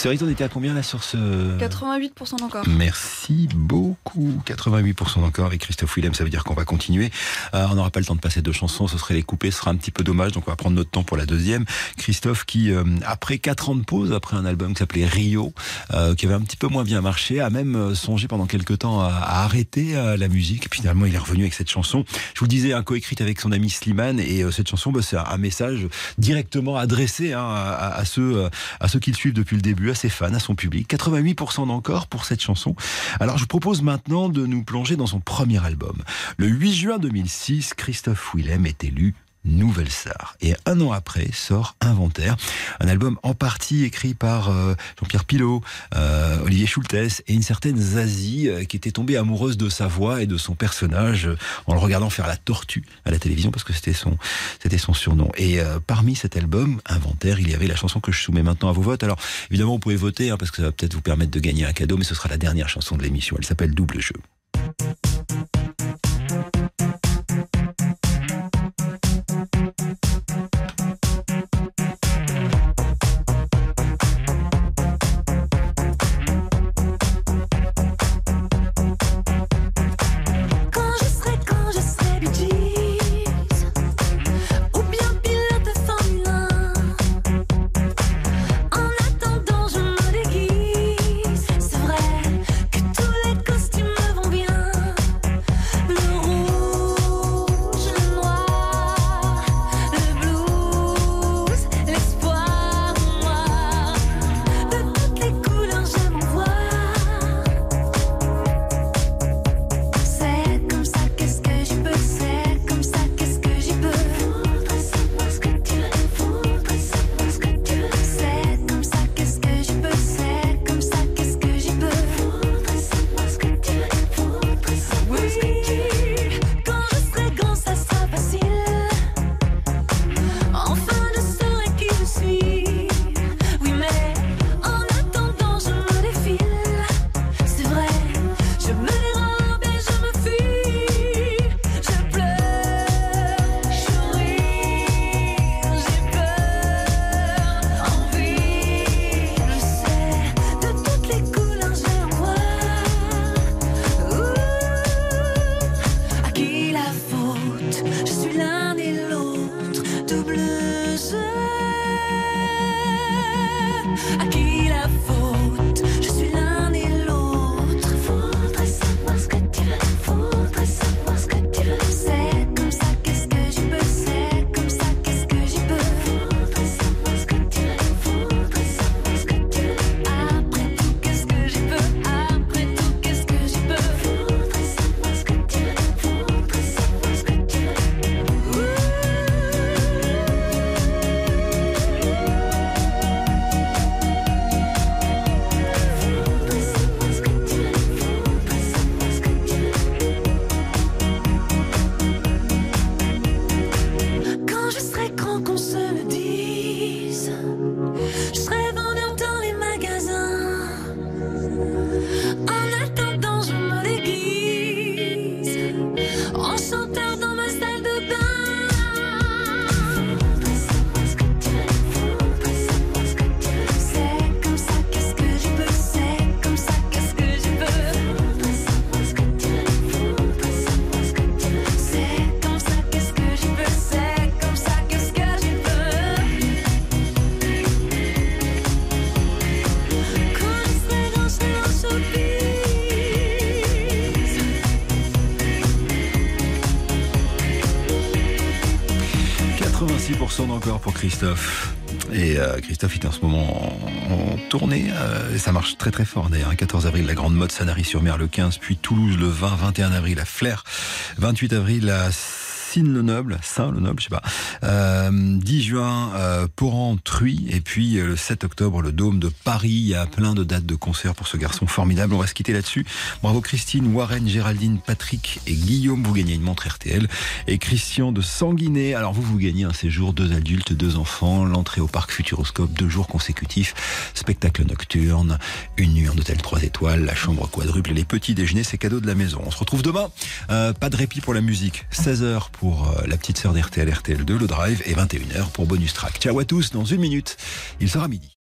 C'est vrai, on était à combien là sur ce... 88% encore. Merci beaucoup. 88% encore avec Christophe Willem, ça veut dire qu'on va continuer. Euh, on n'aura pas le temps de passer deux chansons, ce serait les couper, ce sera un petit peu dommage, donc on va prendre notre temps pour la deuxième. Christophe qui, euh, après quatre ans de pause, après un album qui s'appelait Rio, euh, qui avait un petit peu moins bien marché, a même songé pendant quelques temps à, à arrêter la musique. Et finalement, il est revenu avec cette chanson. Je vous le disais, un coécrite avec son ami Slimane, et cette chanson, bah, c'est un, message directement adressé hein, à, ceux, à ceux qui le suivent depuis le début, à ses fans, à son public. 88% d'encore pour cette chanson. Alors je vous propose maintenant de nous plonger dans son premier album. Le 8 juin 2006, Christophe Willem est élu Nouvelle Star. Et un an après sort Inventaire, un album en partie écrit par euh, Jean-Pierre Pilot, euh, Olivier Schultes et une certaine Zazie euh, qui était tombée amoureuse de sa voix et de son personnage en le regardant faire la tortue à la télévision parce que c'était son, surnom. Et parmi cet album Inventaire, il y avait la chanson que je soumets maintenant à vos votes. Alors évidemment, vous pouvez voter hein, parce que ça va peut-être vous permettre de gagner un cadeau, mais ce sera la dernière chanson de l'émission. Elle s'appelle Double Jeu. Christophe. Et euh, Christophe est en ce moment en, tournée. euh, et ça marche très très fort d'ailleurs. 14 avril, la Grande Mode Sanary-sur-Mer le 15, puis Toulouse le 20, 21 avril à Flers, 28 avril à Sine-le-Noble, Saint-le-Noble, je sais pas. Euh, 10 juin, euh, Poran, Truy, et puis euh, le 7 octobre, le Dôme de Paris. Il y a plein de dates de concert pour ce garçon formidable. On va se quitter là-dessus. Bravo Christine, Warren, Géraldine, Patrick et Guillaume. Vous gagnez une montre RTL. Et Christian de Sanguinet. Alors vous, vous gagnez un séjour, deux adultes, deux enfants, l'entrée au parc Futuroscope, deux jours consécutifs, spectacle nocturne, une nuit en hôtel 3 étoiles, la chambre quadruple et les petits déjeuners, c'est cadeau de la maison. On se retrouve demain. Euh, pas de répit pour la musique. 16h pour euh, la petite sœur d'RTL, RTL2, le drive, et 21h pour bonus track. Ciao à tous, dans une minute, il sera midi.